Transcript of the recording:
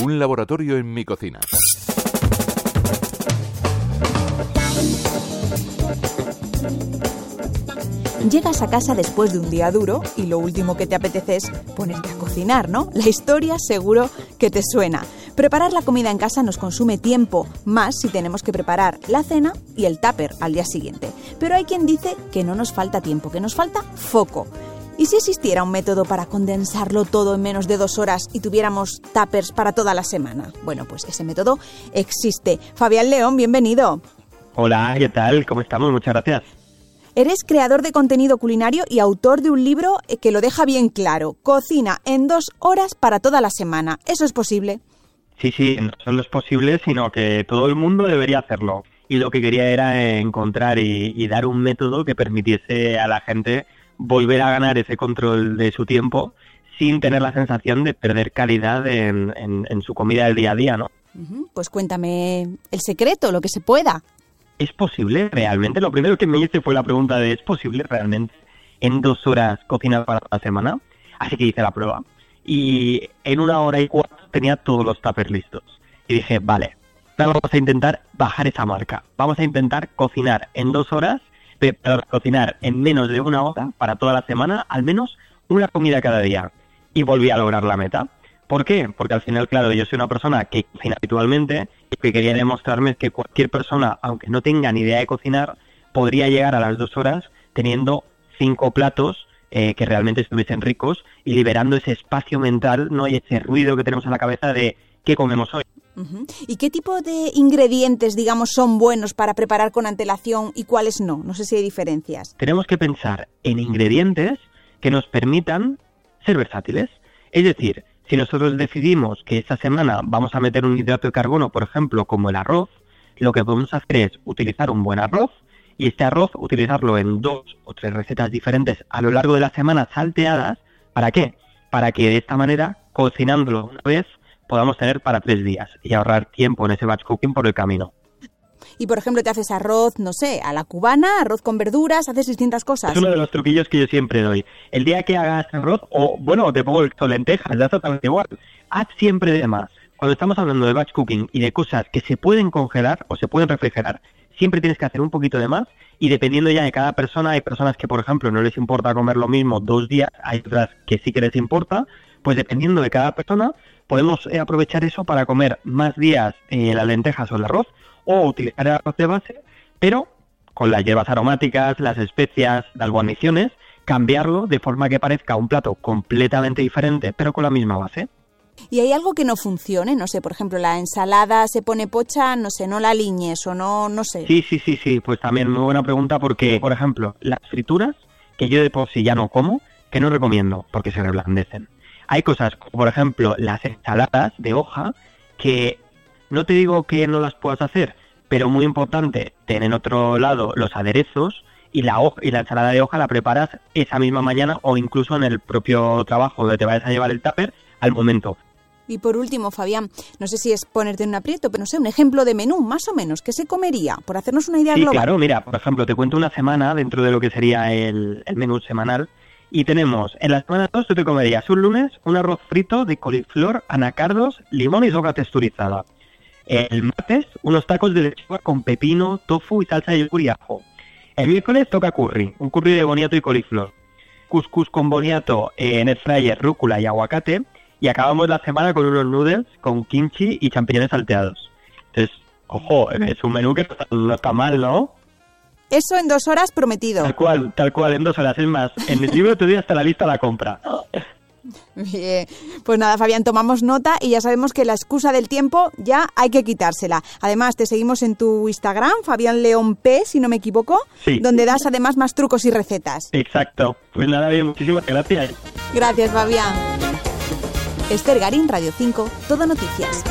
Un laboratorio en mi cocina. Llegas a casa después de un día duro y lo último que te apetece es ponerte a cocinar, ¿no? La historia seguro que te suena. Preparar la comida en casa nos consume tiempo, más si tenemos que preparar la cena y el tupper al día siguiente. Pero hay quien dice que no nos falta tiempo, que nos falta foco. ¿Y si existiera un método para condensarlo todo en menos de dos horas y tuviéramos tuppers para toda la semana? Bueno, pues ese método existe. Fabián León, bienvenido. Hola, ¿qué tal? ¿Cómo estamos? Muchas gracias. Eres creador de contenido culinario y autor de un libro que lo deja bien claro. Cocina en dos horas para toda la semana. ¿Eso es posible? Sí, sí, no solo es posible, sino que todo el mundo debería hacerlo. Y lo que quería era encontrar y, dar un método que permitiese a la gente volver a ganar ese control de su tiempo sin tener la sensación de perder calidad en, en su comida del día a día, ¿no? Pues cuéntame el secreto, lo que se pueda. ¿es posible realmente? Lo primero que me hice fue la pregunta de ¿es posible realmente en dos horas cocinar para la semana? Así que hice la prueba. Y en una hora y cuarto tenía todos los tuppers listos. Y dije, vale, vamos a intentar bajar esa marca. Vamos a intentar cocinar en dos horas, pero cocinar en menos de una hora para toda la semana, al menos una comida cada día. Y volví a lograr la meta. ¿Por qué? Porque al final, claro, yo soy una persona que cocina habitualmente y que quería demostrarme que cualquier persona, aunque no tenga ni idea de cocinar, podría llegar a las dos horas teniendo cinco platos eh, que realmente estuviesen ricos y liberando ese espacio mental no y ese ruido que tenemos en la cabeza de qué comemos hoy. ¿Y qué tipo de ingredientes, digamos, son buenos para preparar con antelación y cuáles no? No sé si hay diferencias. Tenemos que pensar en ingredientes que nos permitan ser versátiles. Es decir, si nosotros decidimos que esta semana vamos a meter un hidrato de carbono, por ejemplo, como el arroz, lo que podemos hacer es utilizar un buen arroz y este arroz utilizarlo en dos o tres recetas diferentes a lo largo de la semana salteadas. ¿Para qué? Para que de esta manera, cocinándolo una vez, podamos tener para tres días y ahorrar tiempo en ese batch cooking por el camino y por ejemplo te haces arroz, no sé, a la cubana, arroz con verduras, haces distintas cosas. Es uno de los truquillos que yo siempre doy. El día que hagas arroz, o bueno, te pongo lentejas, da totalmente igual, haz siempre de más. Cuando estamos hablando de batch cooking y de cosas que se pueden congelar o se pueden refrigerar, siempre tienes que hacer un poquito de más y dependiendo ya de cada persona, hay personas que por ejemplo no les importa comer lo mismo dos días, hay otras que sí que les importa, pues dependiendo de cada persona podemos eh, aprovechar eso para comer más días eh, las lentejas o el arroz o utilizar el arroz de base, pero con las hierbas aromáticas, las especias, las guarniciones, cambiarlo de forma que parezca un plato completamente diferente, pero con la misma base. ¿Y hay algo que no funcione? No sé, por ejemplo, la ensalada se pone pocha, no sé, no la liñes o no, no sé. Sí, sí, sí, sí, pues también muy buena pregunta porque, por ejemplo, las frituras, que yo de por sí ya no como, que no recomiendo porque se reblandecen. Hay cosas como, por ejemplo, las ensaladas de hoja, que no te digo que no las puedas hacer, pero muy importante, ten en otro lado los aderezos y la, y la ensalada de hoja la preparas esa misma mañana o incluso en el propio trabajo donde te vayas a llevar el tupper al momento. Y por último, Fabián, no sé si es ponerte en un aprieto, pero no sé, un ejemplo de menú, más o menos, ¿qué se comería? Por hacernos una idea sí, global. claro, mira, por ejemplo, te cuento una semana dentro de lo que sería el, el menú semanal. Y tenemos, en la semana 2 tú te comerías un lunes un arroz frito de coliflor, anacardos, limón y soja texturizada. El martes, unos tacos de lechuga con pepino, tofu y salsa de yogur y ajo. El miércoles toca curry, un curry de boniato y coliflor. Couscous con boniato en el fryer, rúcula y aguacate. Y acabamos la semana con unos noodles con kimchi y champiñones salteados. Entonces, ojo, es un menú que no está mal, ¿no? Eso en dos horas prometido. Tal cual, tal cual, en dos horas. Es más, en el libro te doy hasta la lista la compra. Bien, pues nada, Fabián, tomamos nota y ya sabemos que la excusa del tiempo ya hay que quitársela. Además, te seguimos en tu Instagram, Fabián León P, si no me equivoco, donde das además más trucos y recetas. Exacto. Pues nada, bien, muchísimas gracias. Gracias, Fabián. Esther Garín, Radio 5, Todo Noticias.